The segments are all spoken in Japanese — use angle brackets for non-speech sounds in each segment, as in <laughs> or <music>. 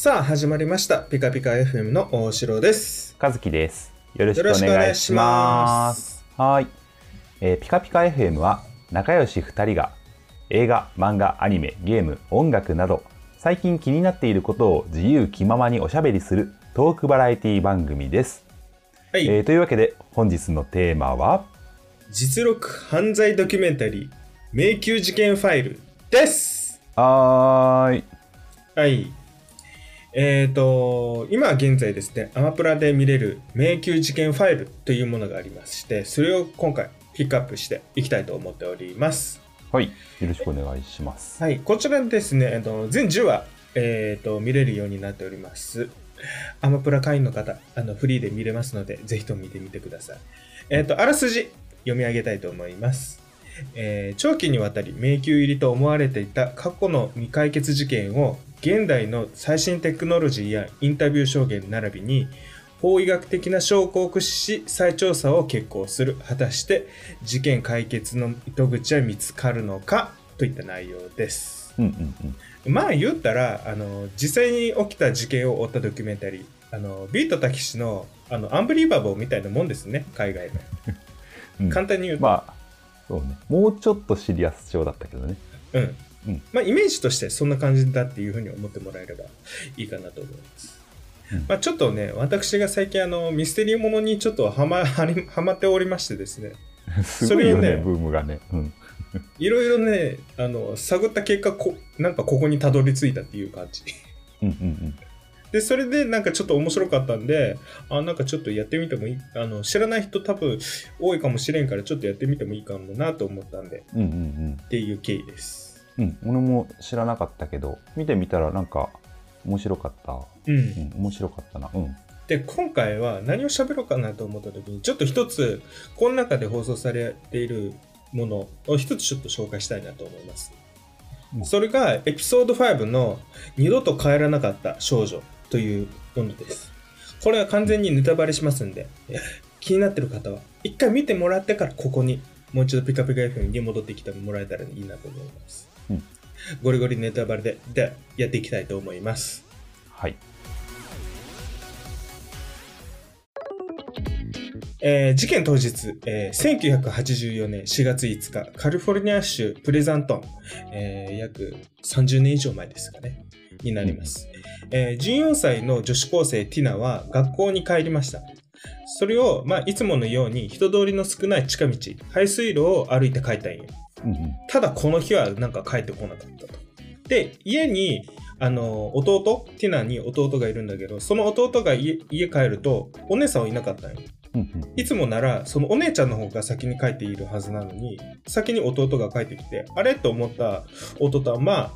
さあ始まりましたピカピカ FM の大城です和樹です。よろしくお願願いしまます。はい、えーピカピカ FM は仲良し2人が映画、漫画、アニメ、ゲーム、音楽など最近気になっていることを自由気ままにおしゃべりするトークバラエティ番組です。はい、えーというわけで本日のテーマは？実録犯罪ドキュメンタリー迷宮事件ファイルですはーい。はいえーと今現在ですねアマプラで見れる迷宮事件ファイルというものがありましてそれを今回ピックアップしていきたいと思っておりますはい。よろしくお願いします。はい、こちらですね、えっと、全10話、えー、と見れるようになっております。アマプラ会員の方、あのフリーで見れますので、ぜひとも見てみてください。えっ、と、あらすじ読み上げたいと思います。えー長期にわたり迷宮入りと思われていた過去の未解決事件を現代の最新テクノロジーやインタビュー証言並びに法医学的な証拠を駆使し再調査を決行する果たして事件解決の糸口は見つかるのかといった内容ですうんうんうん。まあ言ったらあの実際に起きた事件を追ったドキュメンタリーあのビートたけしのあのアンブリーバボーみたいなもんですね海外の <laughs> うん簡単に言うと、まあ、そうね。もうちょっとシリアス調だったけどね。うんうんまあ、イメージとしてそんな感じだっていうふうに思ってもらえればいいかなと思います。うんまあ、ちょっとね、私が最近あのミステリーものにちょっとはまはりはまっておりましてですね、<laughs> すごいよね、それをねブームがね。うん。<laughs> いろいろね、あの探った結果こ、なんかここにたどり着いたっていう感じ。うんうんうん。で、それでなんかちょっと面白かったんで、あ、なんかちょっとやってみてもいい、あの知らない人多分多いかもしれんからちょっとやってみてもいいかもなと思ったんで、うんうんうん。っていう経緯です。うん、俺も知らなかったけど見てみたらなんか面白かった、うん。うん、面白かったな。うん。で今回は何を喋ろうかなと思った時にちょっと一つこの中で放送されているものを一つちょっと紹介したいなと思います、うん。それがエピソード5の「二度と帰らなかった少女」というものです。これは完全にネタバレしますんで <laughs> 気になってる方は一回見てもらってからここにもう一度ピカピカ FM に戻ってきてもらえたらいいなと思います、うんゴリゴリネタバレででやっていきたいと思いますはいえー事件当日、えー1984年4月5日、カリフォルニア州プレザントン、えー約30年以上前ですかね、になります。えー14歳の女子高生ティナは学校に帰りました。それを、まあ、いつものように人通りの少ない近道、排水路を歩いて帰ったんよ。うんうんただこの日はなんか帰ってこなかったと。で、家に、あの、弟、ティナに弟がいるんだけど、その弟が家家帰ると、お姉さんはいなかったんよ。うんうんいつもなら、そのお姉ちゃんの方が先に帰っているはずなのに、先に弟が帰ってきて、あれと思った弟は、まあ、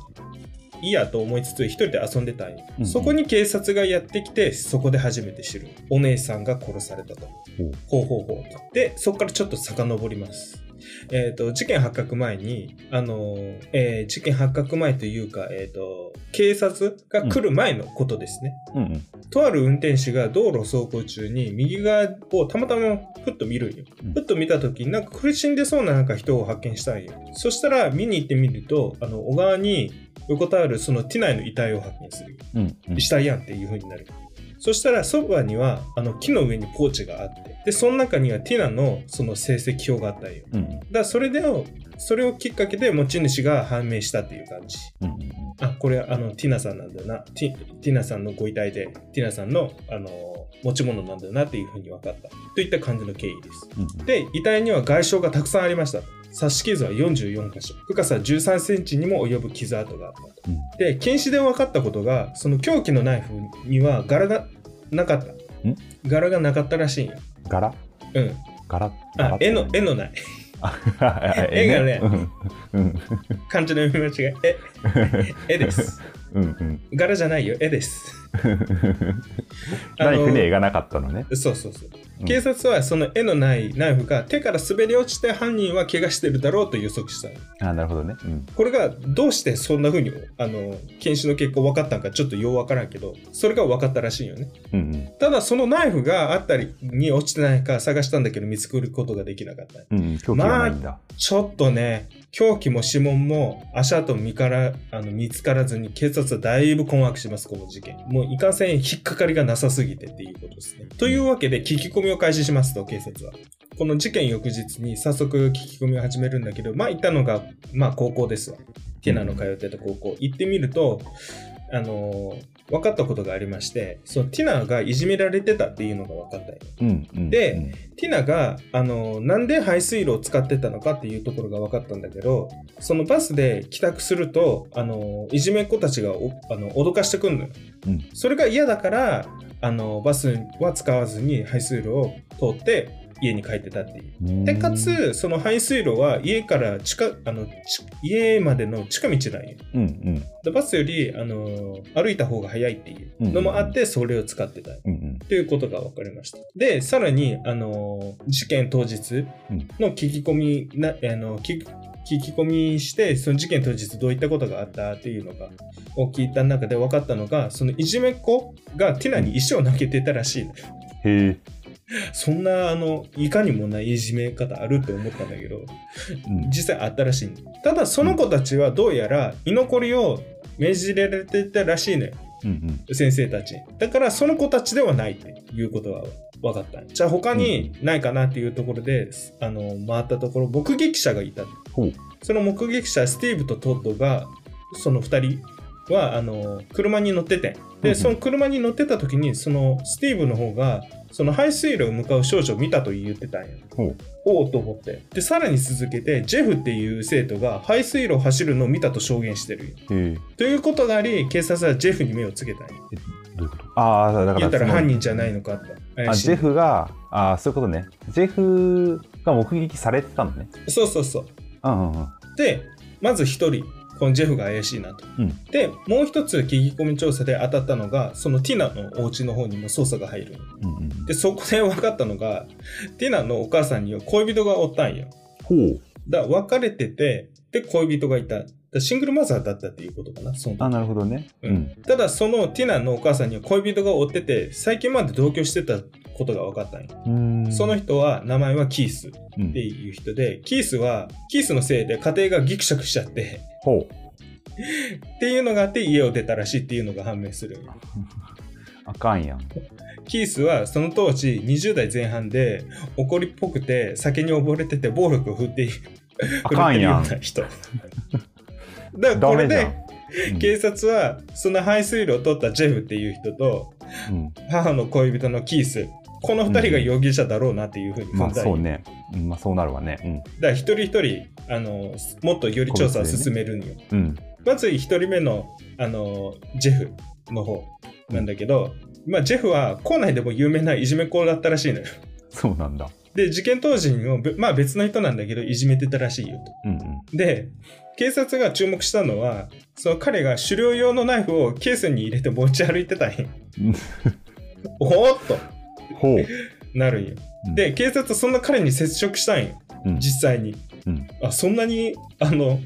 いいやと思いつつ、一人で遊んでたんよ。うんうんそこに警察がやってきて、そこで初めて知る。お姉さんが殺されたと。ほうほうほうほう。で、そこからちょっと遡ります。えっ、と、事件発覚前に、あのーえー事件発覚前というか、えっ、と、警察が来る前のことですね。うんうんとある運転手が道路走行中に右側をたまたまふっと見るんよ。うんふっと見た時になんか苦しんでそうななんか人を発見したんよ。そしたら見に行ってみると、あの、小川に横たわるそのティナイの遺体を発見する。うんうん死体やんっていう風になる。そしたらそばにはあの木の上にポーチがあって、で、その中にはティナのその成績表があったんよ。うんだそれで、それをきっかけで持ち主が判明したっていう感じ。うんうんあ、これあのティナさんなんだよな。ティティナさんのご遺体で、ティナさんのあの持ち物なんだよなっていう風に分かった。といった感じの経緯です。うんで、遺体には外傷がたくさんありました。刺し傷は44箇所。深さ13センチにも及ぶ傷跡があったと。うんで、検視で分かったことが、その凶器のナイフには柄がなかった。柄がなかったらしいんよ。柄？うん。柄？柄、あ絵の、絵のない。あ絵がねうんうん漢字の読み間違い。絵、<laughs> 絵です。うんうん柄じゃないよ、絵です。ナイフに絵がなかったのねそうそうそう。うん警察はその絵のないナイフが手から滑り落ちて犯人は怪我してるだろうと予測したのあーなるほどね。うん。これがどうしてそんな風にあの検視の結果分かったのかちょっとよう分からんけどそれが分かったらしいよねうんうん。ただそのナイフがあったりに落ちてないか探したんだけど見つけることができなかったうんうん。狂気がないんだ。ちょっとね凶器も指紋も足跡も見からあの見つからずに警察はだいぶ困惑しますこの事件もういかんせん引っかかりがなさすぎてっていうことですね。というわけで聞き込みを開始しますと警察は。この事件翌日に早速聞き込みを始めるんだけどまあ行ったのがまあ高校ですわ。ティナの通ってた高校。行ってみるとあのー分かったことがありましてそのティナがいじめられてたっていうのが分かったようんうん。でうんティナが、あの、なんで排水路を使ってたのかっていうところが分かったんだけど、そのバスで帰宅すると、あの、いじめっ子たちがおあの脅かしてくるのよ。うんそれが嫌だから、あの、バスは使わずに排水路を通って家に帰ってたっていう。うんで、かつ、その排水路は家から近、あの、ち家までの近道なんよ。うんうん。でバスより、あの、歩いた方が早いっていうのもあって、それを使ってた。うんうん。ということが分かりました。で、さらに、あの、事件当日の聞き込み、なあの聞聞き込みして、その事件当日どういったことがあったっていうのが、を聞いた中で分かったのが、そのいじめっ子がティナに石を投げてたらしいの。へえ。そんな、あの、いかにもないいじめ方あるって思ったんだけど、うん実際あったらしいの。ただ、その子たちはどうやら居残りを命じられてたらしいのよ。うん先生たち。だからその子たちではないっていうことは分かった。じゃあ他にないかなっていうところで、あの、回ったところ、目撃者がいた。その目撃者、スティーブとトッドが、その二人は、あの、車に乗ってて。で、その車に乗ってた時に、そのスティーブの方が、その排水路を向かう少女を見たと言ってたんや。おおと思って。で、さらに続けて、ジェフっていう生徒が排水路を走るのを見たと証言してる。ということがあり、警察はジェフに目をつけたんや。どういうこと？ああ、だから。言ったら犯人じゃないのかって。あ、ジェフが、ああ、そういうことね。ジェフが目撃されてたのね。そうそうそう。うんうんうん。で、まず一人、このジェフが怪しいなと。うんで、もう一つ聞き込み調査で当たったのが、そのティナのお家の方にも捜査が入る。うんうん。で、そこで分かったのが、ティナのお母さんには恋人がおったんよ。ほう。だ別れてて、で、恋人がいた。シングルマザーだったっていうことかな、そあ、なるほどね。ううんん。ただ、そのティナのお母さんには恋人がおってて、最近まで同居してたことが分かった。その人は、名前はキースっうん。ていう人で、キースは、キースのせいで家庭がギクシャクしちゃって、ほう。っていうのがあって家を出たらしいっていうのが判明する。<laughs> あかんやん。キースはその当時20代前半で怒りっぽくて酒に溺れてて暴力を振ってい <laughs> あかんやん。人。だからこれで警察はその排水路を取ったジェフっていう人とうん。母の恋人のキースこの二人が容疑者だろうなっていうふうにまあ踏んだんよそうね。うんまあそうなるわね。だから一人一人あのもっとより調査を進めるんよ、うん。うん。まず1人目の、あの、ジェフの方なんだけど、まあ、ジェフは校内でも有名ないじめっ子だったらしいのよ。<laughs> そうなんだ。で、事件当時にも、べまあ別の人なんだけど、いじめてたらしいよと。うんうん。で、警察が注目したのは、その彼が狩猟用のナイフをケースに入れて持ち歩いてたん。<laughs> おーっとほう。なるんよ。うんで、警察はそんな彼に接触したんよ。うん実際に。うんあ、そんなに、あの、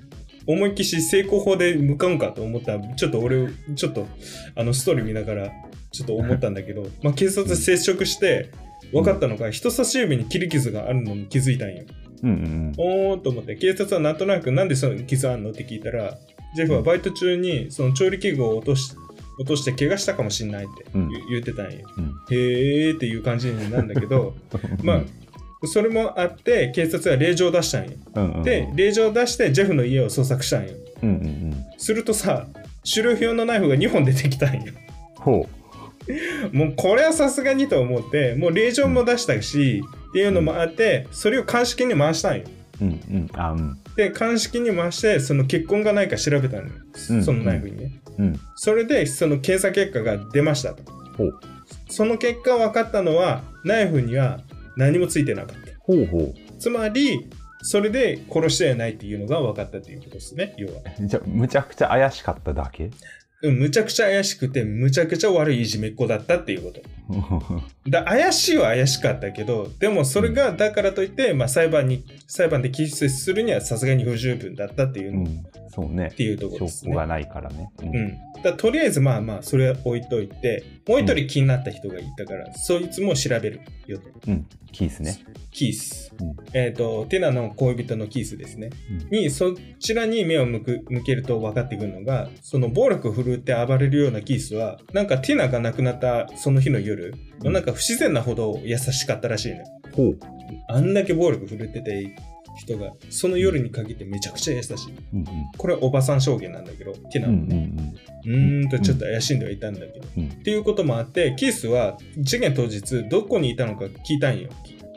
思いっきし成功法で向かうんかと思ったら、ちょっと俺、ちょっと、あの、ストーリー見ながら、ちょっと思ったんだけど、<laughs> まあ、警察接触して、分かったのが、人差し指に切り傷があるのに気づいたんよ。うんうんおーっと思って、警察はなんとなく、なんでその傷あんの？って聞いたら、ジェフはバイト中に、その調理器具を落とし、落として怪我したかもしんないって言,、ってたんよ。うん。へーっていう感じになるんだけど、<laughs> まあ、それもあって、警察は令状を出したんよ。うんうん、で、令状を出してジェフの家を捜索したんよ。うんうんうん。するとさ、狩猟用のナイフが2本出てきたんよ。ほ <laughs> もうこれはさすがにと思って、もう令状も出したし、っていうのもあって、それを鑑識に回したんよ。う。うんうん。あ、うん。で、鑑識に回して、その血痕がないか調べたのよ。うんそのナイフにね。うん。それで、その検査結果が出ましたと。ほう。その結果分かったのは、ナイフには何もついてなかった。ほうほつまり、それで殺してはないっていうのが分かったということですね、要は。う。じゃあ、むちゃくちゃ怪しかっただけうんむちゃくちゃ怪しくて、むちゃくちゃ悪いいじめっ子だったっていうこと。だ怪しいは怪しかったけど、でもそれがだからといって、まあ裁判に、裁判で起訴するにはさすがに不十分だったっていううん、そうね。ていうところですね。証拠がないからね。ううん。だとりあえずまあまあ、それは置いといて、もう一人気になった人がいたから、そいつも調べるよと。うん。キースね。キース。うんえっ、と、テナの恋人のキースですね。うんに、そちらに目を向く向けると分かってくるのが、その暴力を振るって暴れるようなキースは、なんかティナが亡くなったその日の夜、うんなんか不自然なほど優しかったらしいのよ。ほう。あんだけ暴力振るってて人が、その夜に限ってめちゃくちゃ優しい。うんこれはおばさん証言なんだけど、ティナうん。うはね。んうんうーんとちょっと怪しんではいたんだけど。うん。うんっていうこともあって、キースは事件当日どこにいたのか聞いたんよ。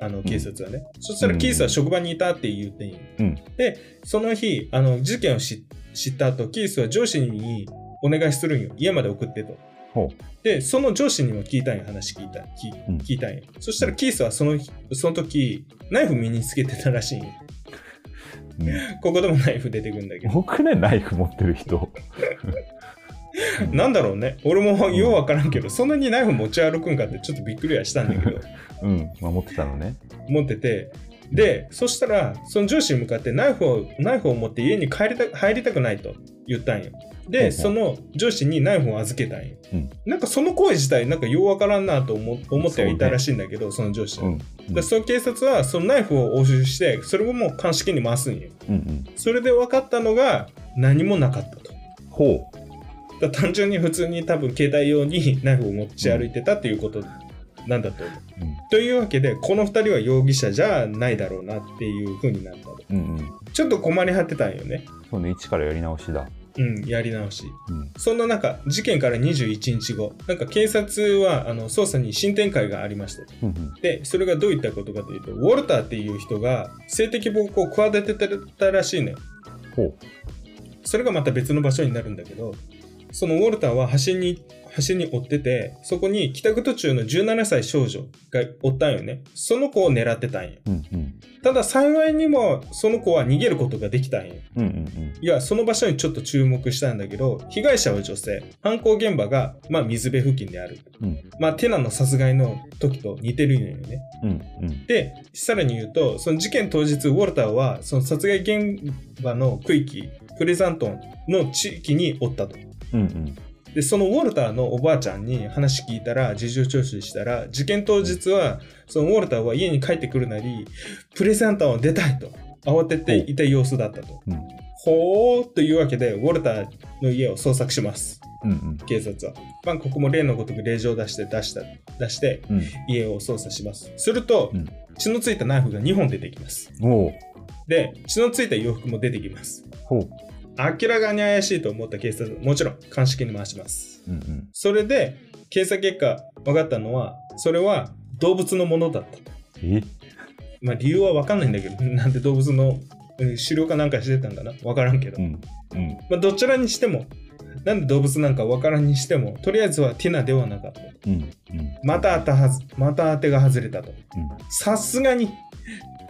あの警察はね。そしたらキースは職場にいたって言ってんよ。うんで、その日、あの事件を知知った後、キースは上司にお願いするんよ。家まで送ってと。ほで、その上司にも聞いたんよ。話聞いた。聞うん聞いたんよ。そしたらキースはその日その時、ナイフ身につけてたらしいんよ。う。う <laughs> んここでもナイフ出てくるんだけど。多くね、ナイフ持ってる人。なんだろうね。俺もようわからんけど、そんなにナイフ持ち歩くんかってちょっとびっくりはしたんだけど。<laughs> うん。まあ、持ってたのね。持ってて、で、そしたら、その上司に向かってナイフを、ナイフを持って家に帰りた入りたくないと言ったんよ。で、その上司にナイフを預けたんよ。うんなんかその行為自体、なんかようわからんなと思思ってはいたらしいんだけど、そ,、の上司は。うん。でその警察はそのナイフを押収して、それをもう鑑識に回すんよ。うんうん。それで分かったのが何もなかったと。ほだから単純に普通に多分携帯用に <laughs> ナイフを持ち歩いてたっていうことなんだと思う。う。うん。というわけで、この2人は容疑者じゃないだろうなっていう風になったと。うんうん。ちょっと困り果てたんよね。そうね、一からやり直しだ。うん、やり直し。うん。そんな中、事件から21日後、なんか警察はあの捜査に新展開がありました。う。で、それがどういったことかというと、ウォルターっていう人が性的暴行を企ててたらしいのよ。ほう。それがまた別の場所になるんだけど、そのウォルターは橋に、橋に追ってて、そこに帰宅途中の17歳少女がおったんよね。その子を狙ってたんよ。うんうん。ただ幸いにもその子は逃げることができたんよ。うんうんいや、その場所にちょっと注目したんだけど、被害者は女性、犯行現場が、まあ、水辺付近である。うん。うんまあ、テナの殺害の時と似てるんよね。うんうん。で、さらに言うと、その事件当日、ウォルターは、その殺害現場の区域、プレザントンの地域におったと。うんうん。で、そのウォルターのおばあちゃんに話聞いたら、事情聴取したら、事件当日は、そのウォルターは家に帰ってくるなり、プレゼンターを出たいと、慌てていた様子だったと。うんほーというわけで、ウォルターの家を捜索します。うんうん。警察は。まあ、ここも例のごとく令状を出して、出した、出して、うん。家を捜査します。すると、うん血のついたナイフが2本出てきます。で、血のついた洋服も出てきます。明らかに怪しいと思った警察は、もちろん鑑識に回します。うんうん。それで、検査結果分かったのは、それは動物のものだったと。え？まあ理由は分かんないんだけど、<laughs> なんで動物のうん狩猟かなんかしてたんかな？分からんけど。うん。うん。まあどちらにしても、なんで動物なんか分からんにしても、とりあえずはティナではなかった。うん。うん。また当たはず、また当てが外れたと。うん。さすがに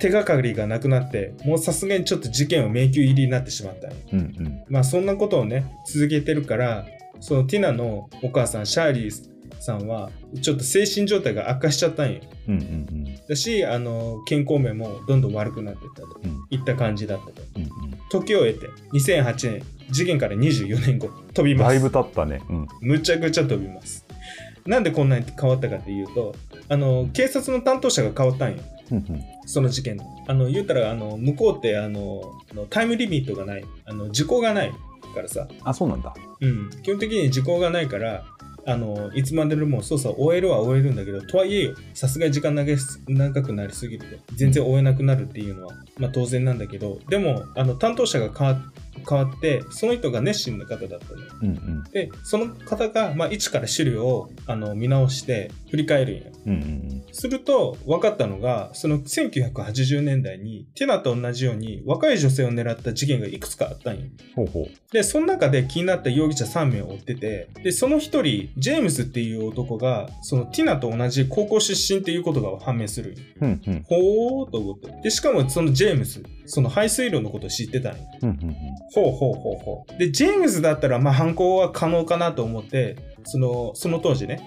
手がかりがなくなって、もうさすがにちょっと事件は迷宮入りになってしまったうん。うん。まあそんなことをね、続けてるから、そのティナのお母さん、シャーリーさんは、ちょっと精神状態が悪化しちゃったんよ。うん。うん。だし、あの、健康面もどんどん悪くなっていったとうん。いった感じだったと。うん。時を経て、2008年、事件から24年後、飛びうん。ます。だいぶ経ったね。うん。むちゃくちゃ飛びます。なんでこんなに変わったかっていうと、あの、警察の担当者が変わったんよ。うん。うん。その事件の。あの、言ったら、あの、向こうって、あの、タイムリミットがない。あの、時効がないからさ。あ、そうなんだ。うん。基本的に時効がないから、あの、いつまででも捜査を終えるは終えるんだけど、とはいえよ、さすがに時間長くなりすぎると、全然終えなくなるっていうのは、まあ当然なんだけど、でも、あの、担当者が変わ変わって、その人が熱心な方だったのよ。うん。うん。で、その方が、まあ、一から資料をあの見直して振り返るんや。うん。うん。すると、分かったのが、その1980年代に、ティナと同じように若い女性を狙った事件がいくつかあったんよ。ほうほう。で、その中で気になった容疑者3名を追ってて、で、その一人、ジェームスっていう男が、そのティナと同じ高校出身っていうことが判明するんよ。うん。うん。ほーと思って。で、しかもそのジェームス、その排水路のことを知ってたんよ。うんうんほうほうほうほう。で、ジェームズだったら、まあ、犯行は可能かなと思って、その、その当時ね、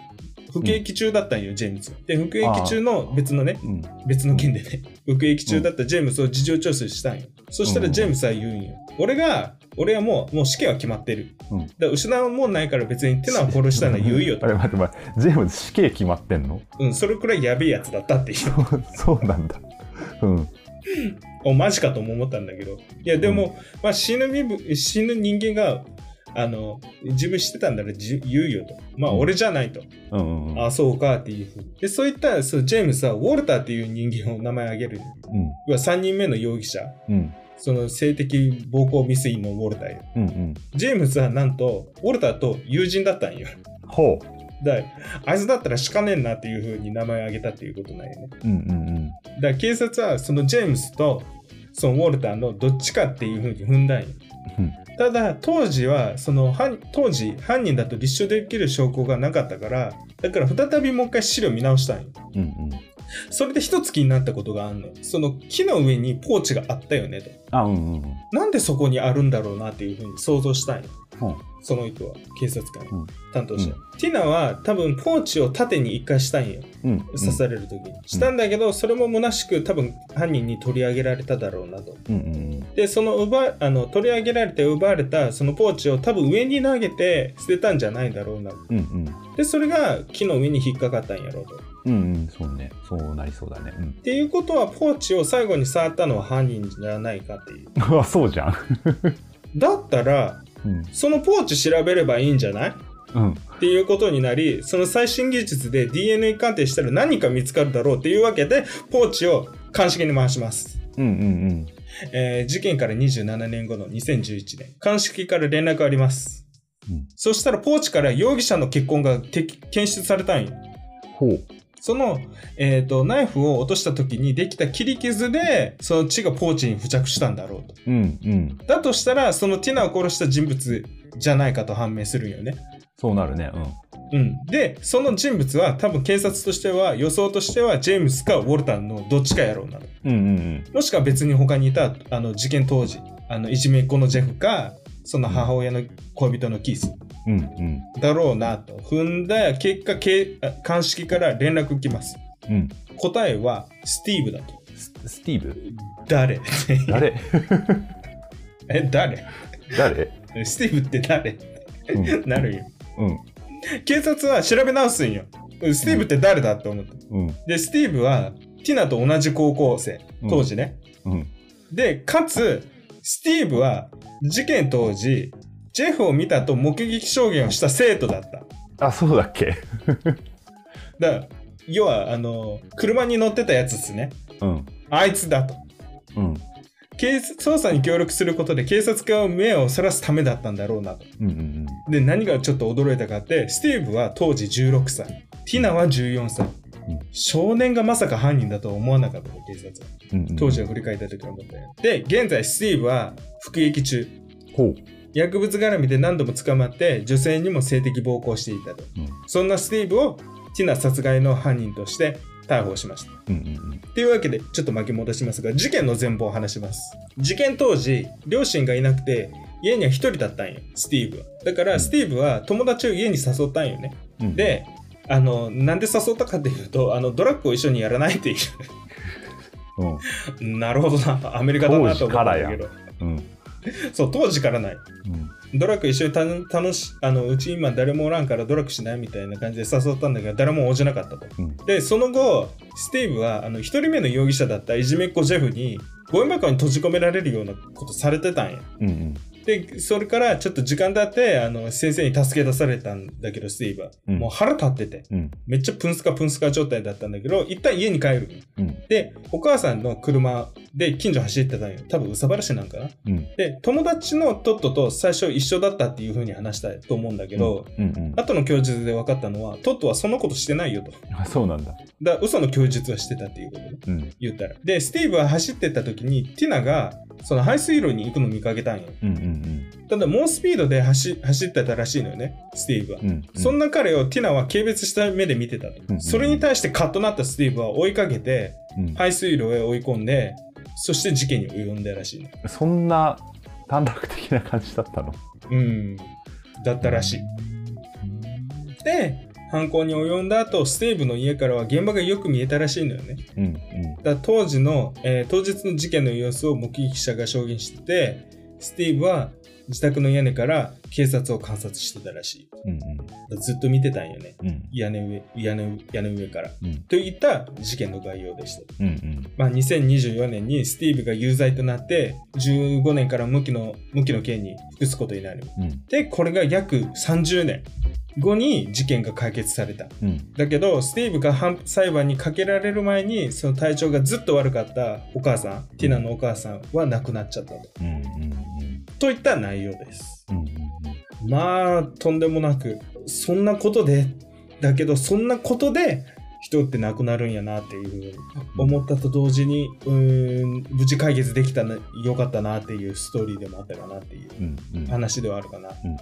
服役中だったんよ、ジェームズ。で、服役中の別のね、うん。別の件でね、服役中だったジェームズを事情聴取したんよ。そしたらジェームズは言うんよ。俺が、俺はもう、もう死刑は決まってる。うんだ失うもんないから別にテナを殺したのは言うよとあ。<laughs> れ待って待って、ジェームズ死刑決まってんの？うん、それくらいやべえやつだったっていう。<laughs> そうなんだ。うん。お、マジかとも思ったんだけど。いや、でも、まあ死ぬ身分、死ぬ人間が、あの、自分知ってたんだらじ言うよと。まあ、うん俺じゃないと。うんうんうん。あ、そうかっていうふうに。で、そういった、そう、ジェームスは、ウォルターっていう人間を名前挙げる。要は3人目の容疑者。うん。うん。その性的暴行未遂のウォルターよ。うんうん。ジェームスはなんと、ウォルターと友人だったんよ。ほだあいつだったらしかねえなっていうふうに名前挙げたっていうことなんよね。う。うんうんだから警察はそのジェームスとそのウォルターのどっちかっていうふうに踏んだんよ。うん。ただ当時はその犯当時犯人だと立証できる証拠がなかったからだから再びもう一回資料見直したんよ。うんうん。それで一つ気になったことがあんのよ。その木の上にポーチがあったよねと。あ、うんうんうん。なんでそこにあるんだろうなっていうふうに想像したんよ。ほその人は警察官、うん担当者、ティナは多分ポーチを縦に一回したんよ。う。うん。刺される時に、したんだけどそれも虚しく多分犯人に取り上げられただろうなとうんうんでその奪あの取り上げられて奪われたそのポーチを多分上に投げて捨てたんじゃないだろうなうん。うんうん。でそれが木の上に引っかかったんやろうとっうんうん。そうね。そうなりそうだね。うん。ていうことはポーチを最後に触ったのは犯人じゃないかっていう <laughs> あ、そうじゃん。<laughs> だったらうん。そのポーチ調べればいいんじゃない？うん。っていうことになりその最新技術で DNA 鑑定したら何か見つかるだろうっていうわけでポーチを鑑識に回しますうんうんえー事件から27年後の2011年、鑑識から連絡あります。うん。そしたらポーチから容疑者の血痕がて検出されたんよ。ほう。その、えっ、と、ナイフを落とした時にできた切り傷で、その血がポーチに付着したんだろうと。うんうん。だとしたら、そのティナを殺した人物じゃないかと判明するんよね。そうなるね。うん。で、その人物は多分警察としては、予想としては、ジェームスかウォルターのどっちかやろうなと。うん。うんうんもしくは別に他にいた、あの、事件当時、あの、いじめっ子のジェフか、その母親の恋人のキースうん。うんうん。だろうなと踏んだ結果、けあ鑑識から連絡来ます。うん。答えは、スティーブだと。ススティーブ？誰？誰？<laughs> え、誰？誰？スティーブって誰？うん。なるよ。うん。警察は調べ直すんよ。スティーブって誰だって思って。うん。で、スティーブは、ティナと同じ高校生。当時ね。うん。で、かつ、スティーブは、事件当時、ジェフを見たと目撃証言をした生徒だった。あ、そうだっけ？だ要は、あの、車に乗ってたやつですね。うん。あいつだと。うん。警察捜査に協力することで警察官を目をそらすためだったんだろうなと。うんうんで、何がちょっと驚いたかって、スティーブは当時16歳。ティナは14歳。うん少年がまさか犯人だとは思わなかったと、警察は。うんうん。当時は振り返った時は思ったよ。で、現在スティーブは服役中。ほう。薬物絡みで何度も捕まって女性にも性的暴行していたと。うん。そんなスティーブをティナ殺害の犯人として逮捕しました。うんうんというわけで、ちょっと巻き戻しますが、事件の全貌を話します。事件当時、両親がいなくて、家には一人だったんよ、スティーブは。だから、スティーブは友達を家に誘ったんよね。うん。うん、で、あの、なんで誘ったかっていうと、あの、ドラッグを一緒にやらないっていう <laughs> ん。う。<laughs> なるほどな、アメリカだなと思ったんだけど。うん。<laughs> そう、当時からない。うん。ドラッグ一緒にた楽し、あの、うち今誰もおらんからドラッグしないみたいな感じで誘ったんだけど、誰も応じなかったと。うん。で、その後、スティーブは、あの、一人目の容疑者だったいじめっ子ジェフに、ゴミ箱に閉じ込められるようなことされてたんや。うんうん。で、それからちょっと時間経って、あの、先生に助け出されたんだけど、スティーブは。うんもう腹立ってて、うん。めっちゃプンスカプンスカ状態だったんだけど、一旦家に帰る。うん。で、お母さんの車で近所走ってたんよ。多分、うさばらしなんかな。うん。で、友達のトットと最初一緒だったっていう風に話したいと思うんだけど、うんうん。後の供述で分かったのは、トットはそのことしてないよと。あ、そうなんだ。だ嘘の供述はしてたっていうことね。うん。言ったら。で、スティーブは走ってった時に、ティナが、その排水路に行くのを見かけたんよ。うんうんただ、猛スピードで走走ってたらしいのよね、スティーブは。うん。うん。そんな彼をティナは軽蔑した目で見てたと。うんそれに対してカッとなったスティーブは追いかけて、うん。排水路へ追い込んで、そして事件に及んだらしいね。そんな短絡的な感じだったの？うん。だったらしい。で、犯行に及んだ後、スティーブの家からは現場がよく見えたらしいのよね。うんうんだ当時の、えー当日の事件の様子を目撃者が証言してて、スティーブは自宅の屋根から警察を観察してたらしうんい。ずっと見てたんよね。うんうん屋根上、屋根屋根上から。うんといった事件の概要でした。うんうんまあ、2024年にスティーブが有罪となって、15年から無期の、無期の刑に服すことになる。うんで、これが約30年後に事件が解決された。うんだけど、スティーブが判裁判にかけられる前に、その体調がずっと悪かったお母さん、ティナのお母さんは亡くなっちゃったと。うんうんといった内容です。うんうんまあ、とんでもなく、そんなことで、だけど、そんなことで、人って亡くなるんやなっていう思ったと同時に、うーん、無事解決できたな、よかったなっていうストーリーでもあったかなっていううんうん話ではあるかな。うん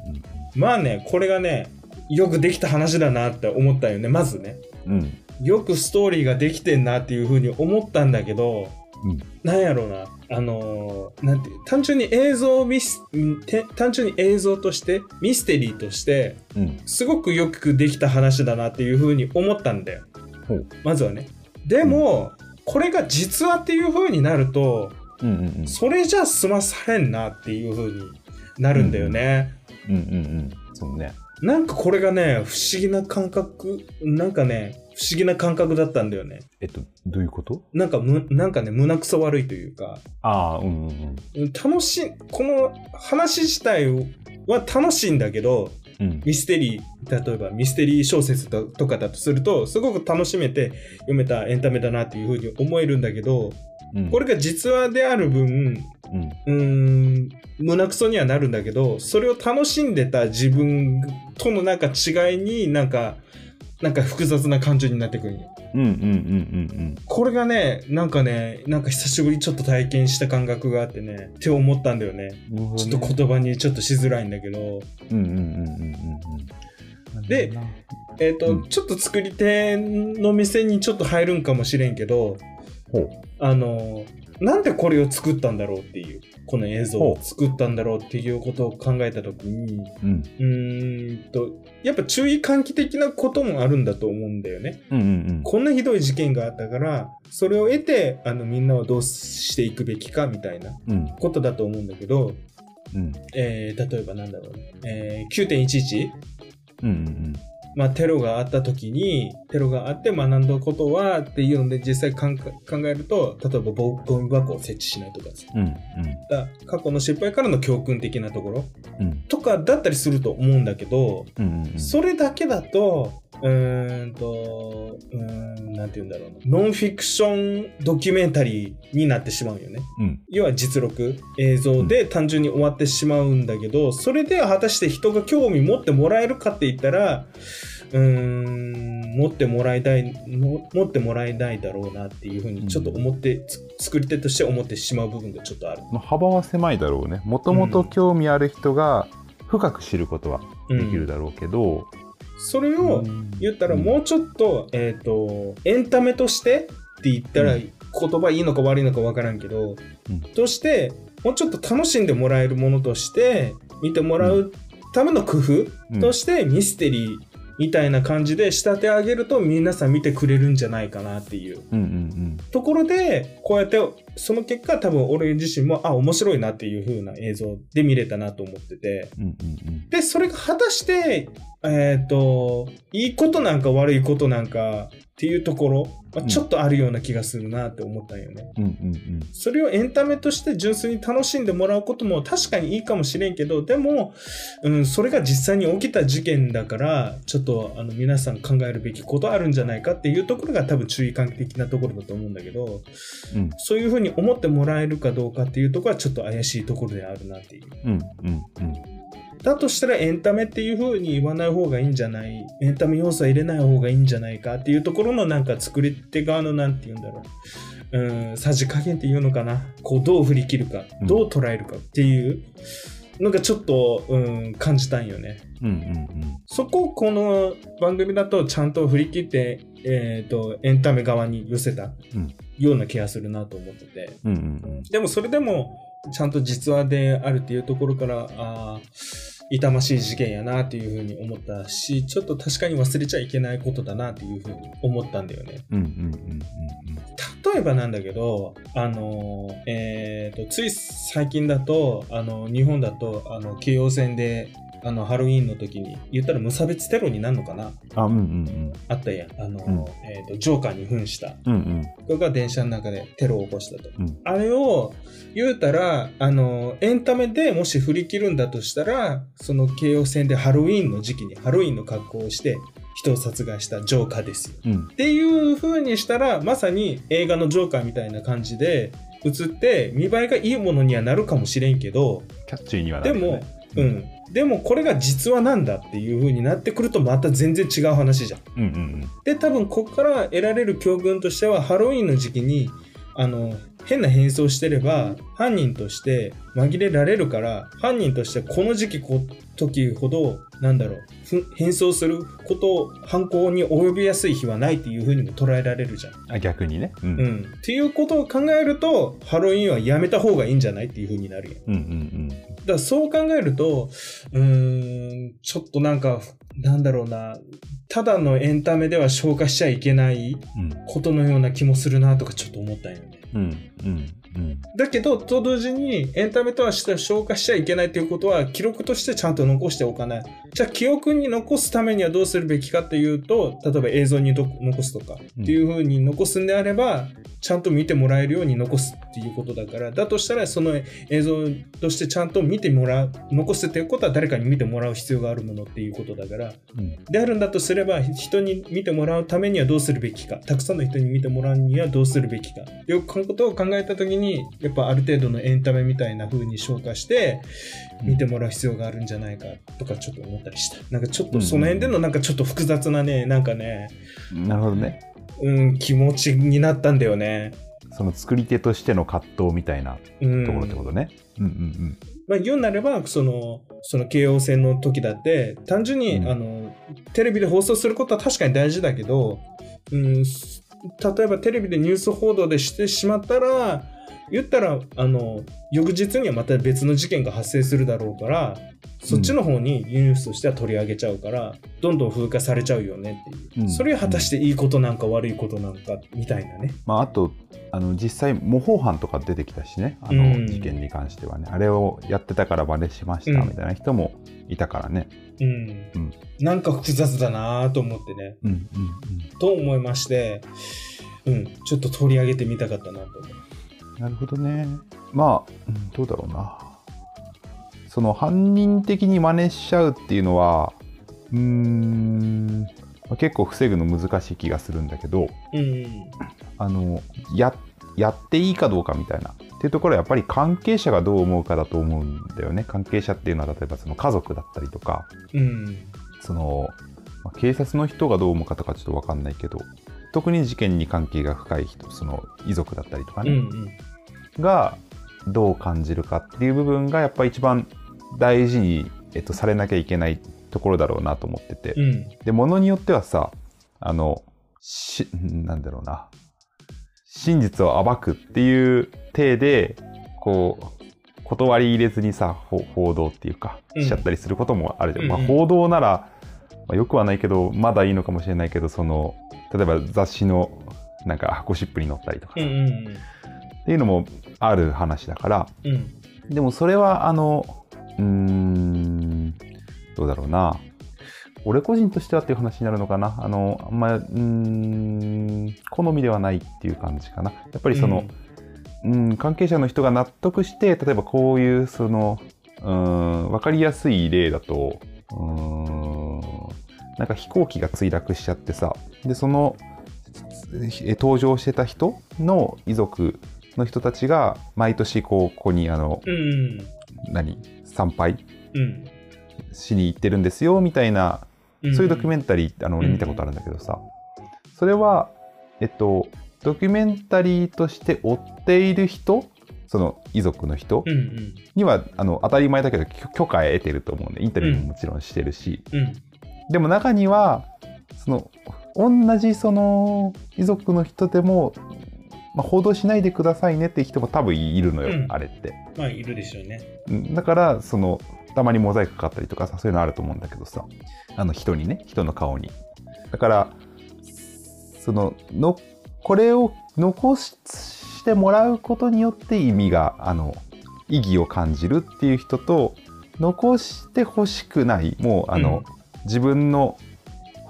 まあね、これがね、よくできた話だなって思ったよね、まずね。うんうんよくストーリーができてんなっていうふうに思ったんだけど、うんなんやろうな、あのーなんて、単純に映像ミス、単純に映像として、ミステリーとして、うん。すごくよくできた話だなっていうふうに思ったんだよ。まずはね。でも、これが実話っていうふうになると、うんうんうん。それじゃ済まされんなっていうふうになるんだよね。うんうんうん。そうね。なんかこれがね、不思議な感覚、なんかね、不思議な感覚だったんだよね。えっとどういうこと？なんかむ、なんかね、胸くそ悪いというか、ああうんうんうん。楽しい、この話自体は楽しいんだけど、うん。ミステリー、例えばミステリー小説ととかだとすると、すごく楽しめて読めたエンタメだなっていうふうに思えるんだけど、うん。これが実話である分、うん。うーん、胸くそにはなるんだけど、それを楽しんでた自分とのなんか違いになんか、なんか複雑な感情になってくるんよ。うんうんうんうんこれがね、なんかね、なんか久しぶりにちょっと体験した感覚があってね、って思ったんだよね。うんなるほどちょねっと言葉にちょっとしづらいんだけど。うんうんうんうんうん。うんでえっ、と、うん。ちょっと作り手の店にちょっと入るんかもしれんけど、ほあの、なんでこれを作ったんだろうっていう、この映像を作ったんだろうっていうことを考えたときに、ううん。うーんと、やっぱ注意喚起的なこともあるんだと思うんだよね。うんうんこんなひどい事件があったから、それを得て、あの、みんなはどうしていくべきかみたいなうん。ことだと思うんだけど、うん。えー、例えばなんだろうね、えー、9.11? うんうん。まあ、テロがあった時に、テロがあって学んだことはっていうので実際考えると、例えばゴゴミ箱を設置しないとかさ、うんうん。だ過去の失敗からの教訓的なところうん。とかだったりすると思うんだけど、うんうんそれだけだと、うーんと、うーん、なんて言うんだろうな。ノンフィクションドキュメンタリーになってしまうよね。うん。要は実録、映像で単純に終わってしまうんだけど、それで果たして人が興味持ってもらえるかって言ったら、うーん、持ってもらいたい、も持ってもらえないだろうなっていうふうにちょっと思って、つ作り手として思ってしまう部分がちょっとある。まあ幅は狭いだろうね。もともと興味ある人が深く知ることはできるだろうけど、それを言ったらもうちょっと、えっ、と、エンタメとしてって言ったらうん。言葉いいのか悪いのかわからんけど、うん。として、もうちょっと楽しんでもらえるものとして、見てもらうための工夫うんとしてミステリーみたいな感じで仕立て上げると皆さん見てくれるんじゃないかなっていう。ところで、こうやって、その結果多分俺自身も、あ、面白いなっていう風な映像で見れたなと思ってて、うんうんうん。で、それが果たして、えっ、と、いいことなんか悪いことなんかっていうところ、まあ、うん。ちょっとあるような気がするなって思ったんよね。うんうんそれをエンタメとして純粋に楽しんでもらうことも確かにいいかもしれんけど、でも、うん、それが実際に起きた事件だから、ちょっとあの皆さん考えるべきことあるんじゃないかっていうところが多分注意喚起的なところだと思うんだけど、うん。そういうふうに思ってもらえるかどうかっていうところはちょっと怪しいところであるなっていう。うんうんうんだとしたらエンタメっていう風に言わない方がいいんじゃない？エンタメ要素は入れない方がいいんじゃないかっていうところのなんか作り手側のなんて言うんだろう？うん、さじ加減っていうのかな？こうどう振り切るか、うんどう捉えるかっていうなんかちょっと、うん、感じたんよね。うんうんそこをこの番組だとちゃんと振り切って、えっ、と、エンタメ側に寄せたうんような気がするなと思ってて。うんうんうんでもそれでも、ちゃんと実話であるっていうところから、あー痛ましい事件やなっていうふうに思ったし、ちょっと確かに忘れちゃいけないことだなっていうふうに思ったんだよね。例えばなんだけど、あの、えっ、と、つい最近だと、あの、日本だと、あの、京王線で、あの、ハロウィーンの時に、言ったら無差別テロになるのかな？あうんうんあったやん。あの、うんえっ、と、ジョーカーに扮した。うんうんこれが電車の中でテロを起こしたと。うんあれを言うたら、あの、エンタメでもし振り切るんだとしたら、その京王線でハロウィーンの時期にハロウィーンの格好をして人を殺害したジョーカーですよ。うんっていう風にしたら、まさに映画のジョーカーみたいな感じで映って見栄えがいいものにはなるかもしれんけど、キャッチーにはなでもるよね、うん。でもこれが実話なんだっていう風になってくるとまた全然違う話じゃん。うんうんで多分ここから得られる教訓としてはハロウィンの時期にあの変な変装してれば犯人として紛れられるから犯人としてこの時期こ時ほどなんだろうふ変装することを犯行に及びやすい日はないっていうふうにも捉えられるじゃん。あ逆にねうんうん、っていうことを考えるとハロウィンはやめた方がいいんじゃないっていうふうになるやん。うんうんだからそう考えると、うーん、ちょっとなんか、なんだろうな、ただのエンタメでは消化しちゃいけないうんことのような気もするなとかちょっと思ったんよね。うんうんうんだけど、と同時にエンタメとはして消化しちゃいけないということは記録としてちゃんと残しておかない。じゃあ記憶に残すためにはどうするべきかっていうと、例えば映像にど残すとかっていうふうに残すんであれば、ちゃんと見てもらえるように残すっていうことだから、だとしたらその映像としてちゃんと見てもらう、残すっていうことは誰かに見てもらう必要があるものっていうことだから、うん。であるんだとすれば人に見てもらうためにはどうするべきかたくさんの人に見てもらうにはどうするべきかよくこのことを考えた時にやっぱある程度のエンタメみたいな風に消化して見てもらう必要があるんじゃないかとかちょっと思ったりした。なんかちょっとその辺でのなんかちょっと複雑なねなんかねなるほどねうん気持ちになったんだよね。その作り手としての葛藤みたいなうん。ところってことね。うんうんまあ、言うなればそのその京王線の時だって単純に、うん。あのテレビで放送することは確かに大事だけど、うん、す例えばテレビでニュース報道でしてしまったら言ったらあの翌日にはまた別の事件が発生するだろうからそっちの方にニュースとしては取り上げちゃうから、どんどん風化されちゃうよねっていう、うん。それは果たしていいことなんか悪いことなんかみたいなね。まあ、あとあの実際模倣犯とか出てきたしね。あのうん。事件に関してはね、あれをやってたから真似しましたうん。みたいな人もいたからね、うん。うん。なんか複雑だなと思ってね。うんうんと思いまして、うん、ちょっと取り上げてみたかったなと思う。うん、なるほどね。まあ、うんどうだろうな。その犯人的に真似しちゃうっていうのはうーんまあ結構防ぐの難しい気がするんだけどうん、あのややっていいかどうかみたいな。っていうところはやっぱり関係者がどう思うかだと思うんだよね。関係者っていうのは例えばその家族だったりとかうん、その、まあ警察の人がどう思うかとかちょっと分かんないけど特に事件に関係が深い人その遺族だったりとかうん、ね、うん、がどう感じるかっていう部分がやっぱり一番大事に、えっと、されなきゃいけないところだろうなと思ってて、うん、でものによってはさあのしなんだろうな。真実を暴くっていう体でこう断り入れずにさほ報道っていうかうん。しちゃったりすることもあるじゃん、うんうん。まあ、報道なら、まあ、よくはないけどまだいいのかもしれないけどその例えば雑誌のなんかゴシップに載ったりとかうん、さ、うん、っていうのもある話だから。うん、でもそれはあのうーんどうだろうな。俺個人としてはっていう話になるのかな。あのあんまうーん好みではないっていう感じかな。やっぱりその、うん、関係者の人が納得して例えばこういうそのうん分かりやすい例だとうーんなんか飛行機が墜落しちゃってさ。でそのえ搭乗してた人の遺族の人たちが毎年こうここにあのうん、何？参拝うん、しに行ってるんですよみたいなうん、そういうドキュメンタリーあの俺見たことあるんだけどさ。それはえっとドキュメンタリーとして追っている人その遺族の人うんうん。には、あの当たり前だけど許許可得てると思うんでインタビューももちろんしてるし、うん。でも中にはその同じその遺族の人でも、まあ、報道しないでくださいねって人も多分いるのよ、うんあれって。まあいるでしょうね。うんだからそのたまにモザイクかかったりとかさそういうのあると思うんだけどさあの人にね人の顔にだからそののこれを残ししてもらうことによって意味があの意義を感じるっていう人と残してほしくないもうあの、自分の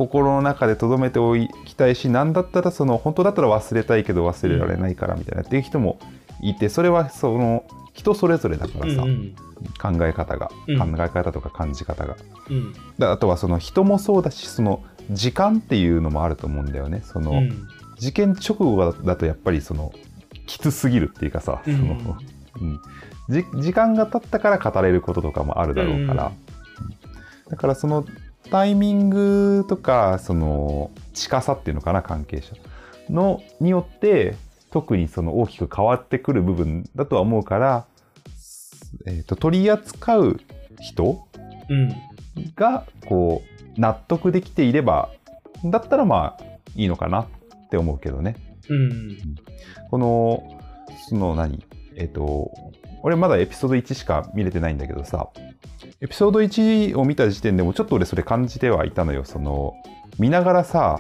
心の中で留めておきたいし何だったらその本当だったら忘れたいけど忘れられないからみたいな。っていう人もいてそれはその人それぞれだからさ、うんうん。考え方が、うん。考え方とか感じ方が。うん。であとはその人もそうだしその時間っていうのもあると思うんだよね。その、うん。事件直後だとやっぱりそのきつすぎるっていうかさ、うん。そのうん。じ時間が経ったから語れることとかもあるだろうから、うん。だからそのタイミングとかその近さっていうのかな関係者のによって特にその大きく変わってくる部分だとは思うから、えー、と取り扱う人うん。がこう納得できていればだったらまあいいのかなって思うけどね。うん。このその何？えっ、と俺まだエピソード1しか見れてないんだけどさエピソード1を見た時点でもちょっと俺それ感じてはいたのよ。その見ながらさ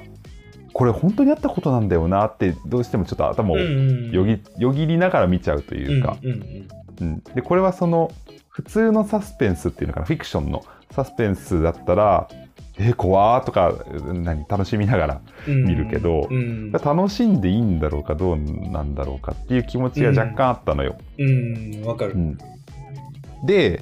これ本当にあったことなんだよなってどうしてもちょっと頭をうんよぎ,、よぎりながら見ちゃうというか、うん、でこれはその普通のサスペンスっていうのかなフィクションのサスペンスだったらえー、怖ーとか何楽しみながらうん。見るけどうん。楽しんでいいんだろうかどうなんだろうかっていう気持ちが若干あったのよ。うん。わかる。うん。で、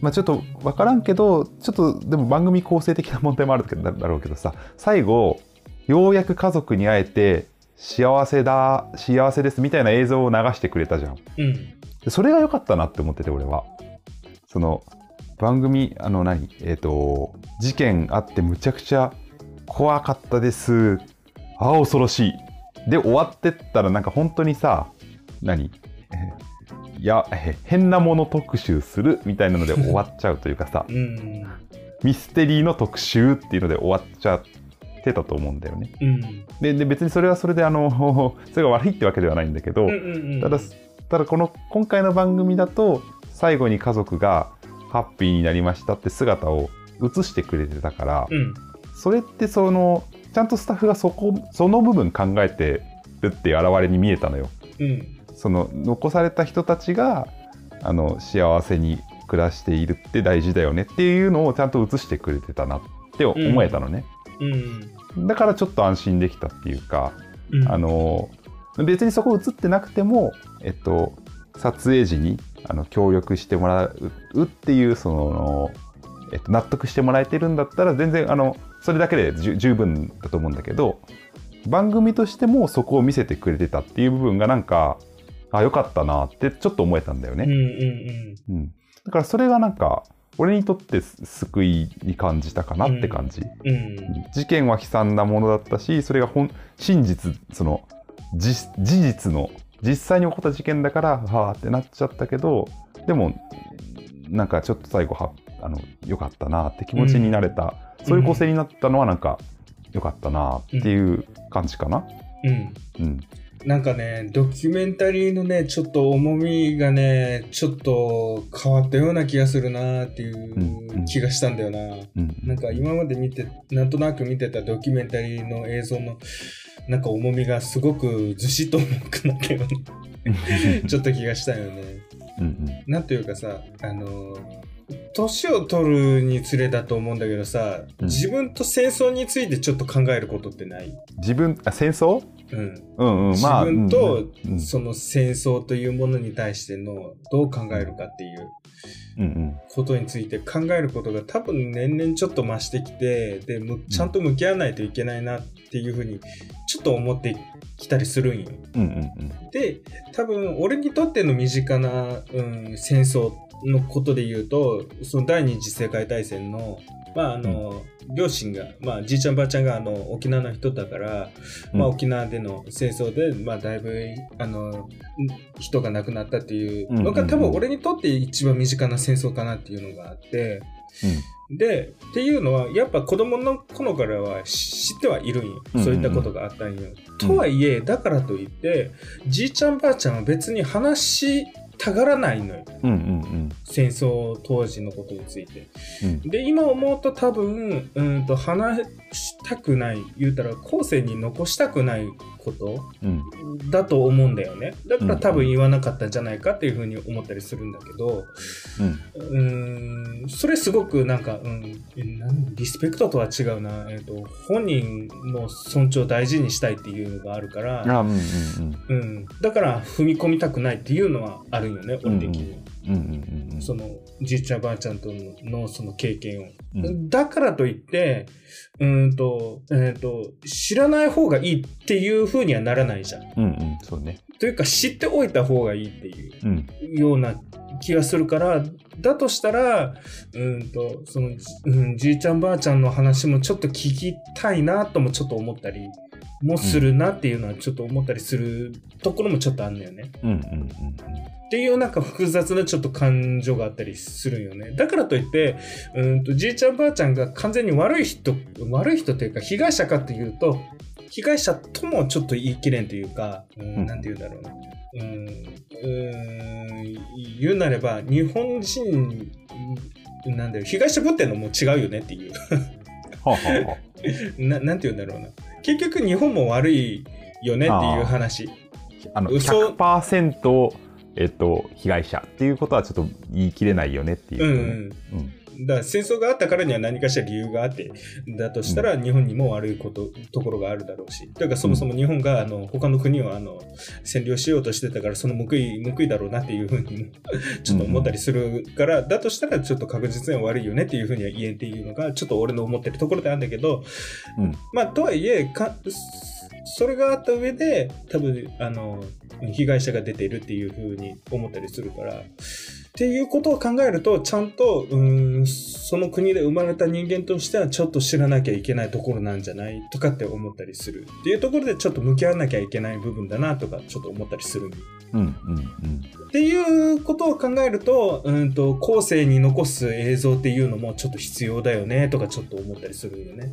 まあ、ちょっと分からんけどちょっとでも番組構成的な問題もあるだろうけどさ最後ようやく家族に会えて幸せだ幸せですみたいな映像を流してくれたじゃん。うん。でそれが良かったなって思ってて俺は。その番組あの何？えっ、と事件あってむちゃくちゃ怖かったです。ああ恐ろしい。で終わってったらなんか本当にさ何？えいやえ変なもの特集する？みたいなので <laughs> 終わっちゃうというかさ。うん。ミステリーの特集っていうので終わっちゃってたと思うんだよね。うん。でで別にそれはそれであの <laughs> それが悪いってわけではないんだけど、ただただこの今回の番組だと最後に家族がハッピーになりましたって姿を映してくれてたから、うん。それってそのちゃんとスタッフがそこその部分考えてるっていう現れに見えたのよ。うん。その残された人たちがあの幸せに暮らしているって大事だよねっていうのをちゃんと映してくれてたなって思えたのね、うん。だからちょっと安心できたっていうか、うん。あの別にそこ映ってなくても、えっと、撮影時にあの協力してもらうっていうその、えっと、納得してもらえてるんだったら全然あのそれだけで十分だと思うんだけど番組としてもそこを見せてくれてたっていう部分がなんかあよかったなってちょっと思えたんだよね。うんうんうん、だからそれがなんか俺にとって救いに感じたかなって感じ。うんうん事件は悲惨なものだったしそれが本真実そのじ事実の実際に起こった事件だからはあってなっちゃったけどでもなんかちょっと最後はあのよかったなって気持ちになれた、そういう構成になったのはなんかよかったなっていう感じかな。うん。うん。なんかね、ドキュメンタリーのね、ちょっと重みがね、ちょっと変わったような気がするなっていうん。ううん。気がしたんだよな。うん。なんか今まで見て、なんとなく見てたドキュメンタリーの映像の、なんか重みがすごくずしっと重くなったような、<laughs> ちょっと気がしたよね。うんうん。なんというかさ、あの、年を取るにつれだと思うんだけどさ、うん。自分と戦争についてちょっと考えることってない？自分あ戦争？うん。うんうんまあ自分とうんうん。その戦争というものに対してのどう考えるかっていう。うんうんことについて考えることが多分年々ちょっと増してきてでむちゃんと向き合わないといけないなっていうふうにちょっと思ってきたりするんよ。で、多分俺にとっての身近な、うん、戦争のことで言うと、その第二次世界大戦の、まああの、両親が、まあじいちゃんばあちゃんがあの沖縄の人だから、うん。まあ沖縄での戦争で、まあだいぶ、あの、ん人が亡くなったっていうのが、うんうんうん。多分俺にとって一番身近な戦争かなっていうのがあって、で、っていうのは、やっぱ子供の頃からは知ってはいるんよ。うん。うんうんそういったことがあったんよ。とはいえ、だからといって、じいちゃんばあちゃんは別に話したがらないのよ。うんうんうん戦争当時のことについて。うんで、今思うと多分、うんと話したくない、言うたら後世に残したくないことうんだと思うんだよね。だから多分言わなかったんじゃないかっていうふうに思ったりするんだけど、うんうーん、それすごくなんか、うん、えなんリスペクトとは違うな。えっ、と、本人の尊重を大事にしたいっていうのがあるから、あうんうんうん、だから踏み込みたくないっていうのはあるよね、俺的に。うんうんうんうんその、じいちゃんばあちゃんとののその経験を。うんだからといって、うーんと、えっ、と、知らない方がいいっていう風にはならないじゃん。うんうんそうねというか、知っておいた方がいいっていう。うんような気がするから、だとしたら、うんと、その、うん、じいちゃんばあちゃんの話もちょっと聞きたいなともちょっと思ったりもするなっていうのはちょっと思ったりするところもちょっとあんのよね。うんうんうんっていうなんか複雑なちょっと感情があったりするよね。だからといって、うんと、じいちゃんばあちゃんが完全に悪い人、悪い人というか被害者かっていうと、被害者ともちょっと言い切れんというか、うんうんなんて言うんだろうな。うん、うん言うなれば、日本人、なんだよ、被害者ぶってんのも違うよねっていう。はは <laughs> ななんて言うんだろうな。結局日本も悪いよねっていう話。ああの嘘100%えっと被害者っていうことはちょっと言い切れないよねっていううん、うん。うんだから戦争があったからには何かしら理由があって、だとしたら日本にも悪いこと、ところがあるだろうし。だからそもそも日本があの他の国をあの占領しようとしてたから、その報い、報いだろうなっていうふうにも <laughs> ちょっと思ったりするから、だとしたらちょっと確実には悪いよねっていうふうには言えていうのが、ちょっと俺の思ってるところであるんだけど、うんまあ、とはいえ、かそれがあった上で、多分、あの、被害者が出ているっていうふうに思ったりするから、っていうことを考えると、ちゃんと、うーん、その国で生まれた人間としてはちょっと知らなきゃいけないところなんじゃないとかって思ったりする。っていうところでちょっと向き合わなきゃいけない部分だなとか、ちょっと思ったりする。うんうんうんっていうことを考えると、うんと、後世に残す映像っていうのもちょっと必要だよねとかちょっと思ったりするよね。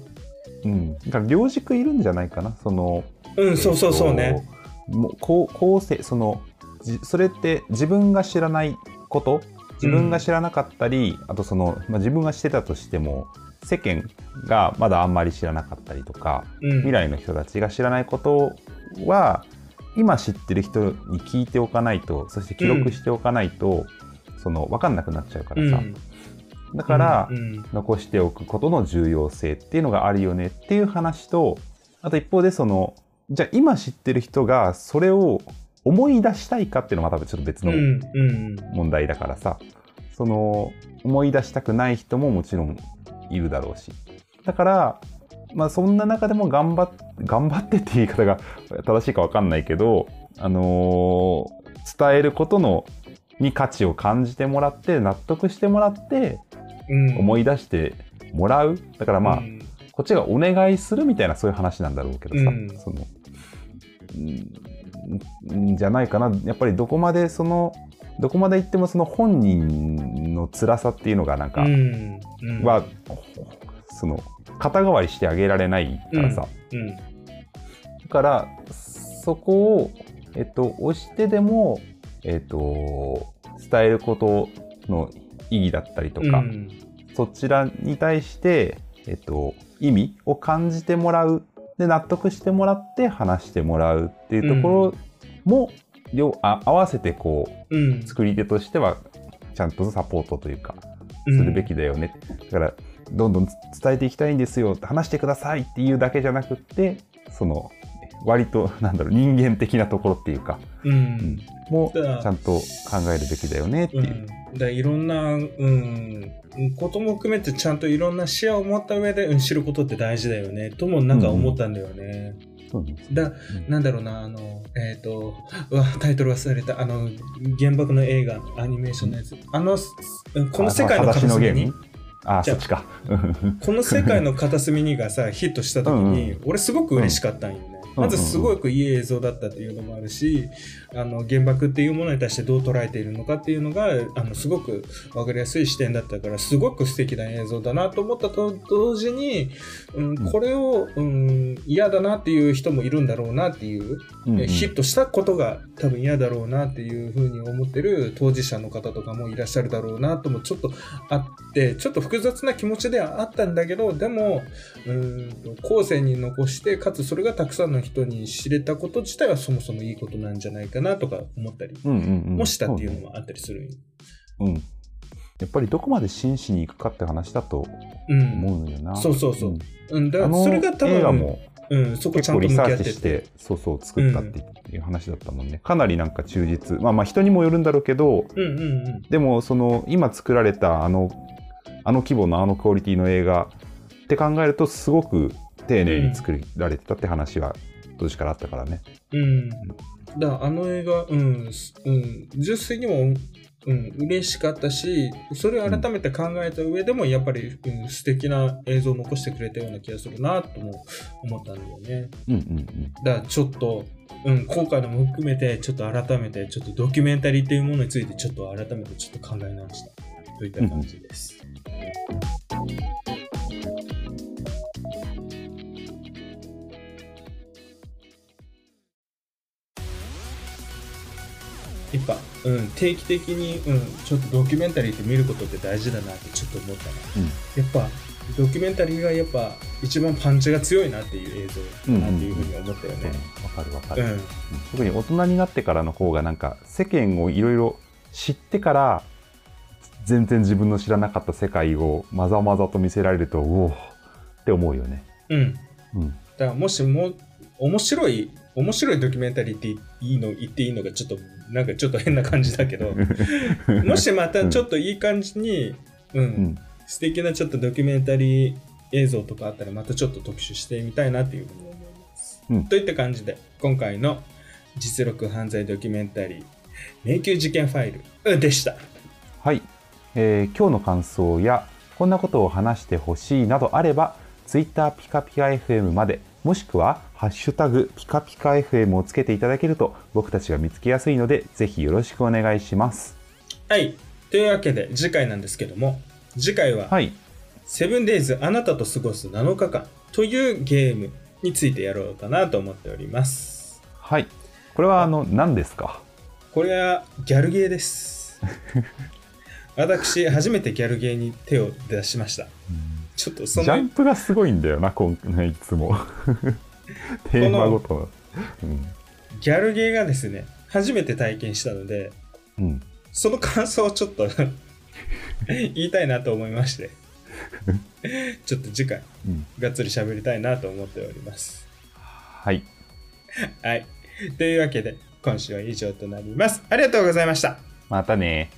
うんだから両軸いるんじゃないかなそのうん、そうそうそうね。えっともうこう後世そのじそれって自分が知らないこと自分が知らなかったり、あとその、まあ、自分がしてたとしても世間がまだあんまり知らなかったりとかうん、未来の人たちが知らないことは今知ってる人に聞いておかないとそして記録しておかないと、その分かんなくなっちゃうからさ、だから、うんうん。残しておくことの重要性っていうのがあるよねっていう話とあと一方でそのじゃあ今知ってる人がそれを思い出したいかっていうのはまたちょっと別のうんうん。問題だからさ、その思い出したくない人ももちろんいるだろうし。だからまあそんな中でも頑張っ頑張ってって言い方が <laughs> 正しいか分かんないけどあのー伝えることのに価値を感じてもらって納得してもらってうん。思い出してもらう。だからまあ、うん。こっちがお願いするみたいなそういう話なんだろうけどさ、うん。そのうんんじゃないかな。やっぱりどこまでそのどこまで行ってもその本人の辛さっていうのがなんか、うんうん。はその肩代わりしてあげられないからさ、うん。だからそこを、えっと、押してでも、えっと、伝えることの意義だったりとか、うん。そちらに対して、えっと、意味を感じてもらうで納得してもらって話してもらうっていうところも、両あ合わせてこうん。う作り手としてはちゃんとサポートというかするべきだよね、だからどんどん伝えていきたいんですよ。話してくださいっていうだけじゃなくってその割となんだろう人間的なところっていうか、ううん。ん、もちゃんと考えるべきだよねっていう。うん、だいろんな、うん、ことも含めてちゃんといろんな視野を持った上で、うん、知ることって大事だよねともなんか思ったんだよね。そうだ、うん。なんだろうな、あの、えっ、と、うわ、タイトル忘れた、あの、原爆の映画、アニメーションのやつ。あの、この世界のあ片隅に。のあ、そっちか。この世界の片隅にがさ、ヒットした時に、うん。俺すごく嬉しかったんよね。まずすごくいい映像だったっていうのもあるし、あの、原爆っていうものに対してどう捉えているのかっていうのが、あの、すごくわかりやすい視点だったから、すごく素敵な映像だなと思ったと同時に、うんうん。これを、うん、嫌だなっていう人もいるんだろうなっていう、うんうん。ヒットしたことが多分嫌だろうなっていうふうに思ってる当事者の方とかもいらっしゃるだろうなともちょっとあってちょっと複雑な気持ちではあったんだけどでもうーんと後世に残してかつそれがたくさんの人に知れたこと自体はそもそもいいことなんじゃないかなとか思ったりうんうんうん。もしたっていうのもあったりするうん。やっぱりどこまで真摯にいくかって話だとうん思うのよな。そうそうそう。ん。うん、だからそれが多映画分、もうん、そこちゃんと向き合ってサーチしてて、そうそう作ったっていう話だったもんね。かなりなんか忠実。まあまあ人にもよるんだろうけど、うんうんうん。でもその今作られたあの、あの規模のあのクオリティの映画って考えるとすごく丁寧に作られてたって話は当時からあったからね。うん。だからあの映画、うん、すうん、純粋にも、うん、嬉しかったし、それを改めて考えた上でも、やっぱり、うん、素敵な映像を残してくれたような気がするなとも思ったんだよね。うんうんだからちょっと、うん、今回のも含めて、ちょっと改めて、ちょっとドキュメンタリーっていうものについて、ちょっと改めてちょっと考え直した。といった感じです。やっぱ、うん、定期的に、うん、ちょっとドキュメンタリーって見ることって大事だなってちょっと思ったな。うん。やっぱ、ドキュメンタリーがやっぱ一番パンチが強いなっていう映像だなっていうふうに思ったよね。わかるわかる、うん。特に大人になってからの方がなんか世間をいろいろ知ってから全然自分の知らなかった世界をまざまざと見せられるとおおって思うよね。うん。うん。だからもしも面白い面白いドキュメンタリーっていいの言っていいのがちょっとなんかちょっと変な感じだけど <laughs> もしまたちょっといい感じに、うんうん。素敵なちょっとドキュメンタリー映像とかあったらまたちょっと特集してみたいなっていうふうに思います。うんといった感じで今回の実録犯罪ドキュメンタリー迷宮事件ファイルでした。はい、えー今日の感想やこんなことを話してほしいなどあれば Twitter ピカピカ FM までもしくは「ハッシュタグピカピカ FM」をつけていただけると僕たちが見つけやすいのでぜひよろしくお願いします。はい。というわけで次回なんですけども次回ははい、セブンデイズあなたと過ごす7日間というゲームについてやろうかなと思っております。はい、これはあの何ですか？これはギャルゲーです。私、初めてギャルゲーに手を出しました。ちょっとそのジャン、プがすごいんだよな、今回いつも。<laughs> テーマごとの。ギャルゲーがですね、初めて体験したので、うん。うん。その感想をちょっと <laughs> 言いたいなと思いまして、<laughs> ちょっと次回、うん。がっつり喋りたいなと思っております。はい。はい。というわけで、今週は以上となります。ありがとうございました。またね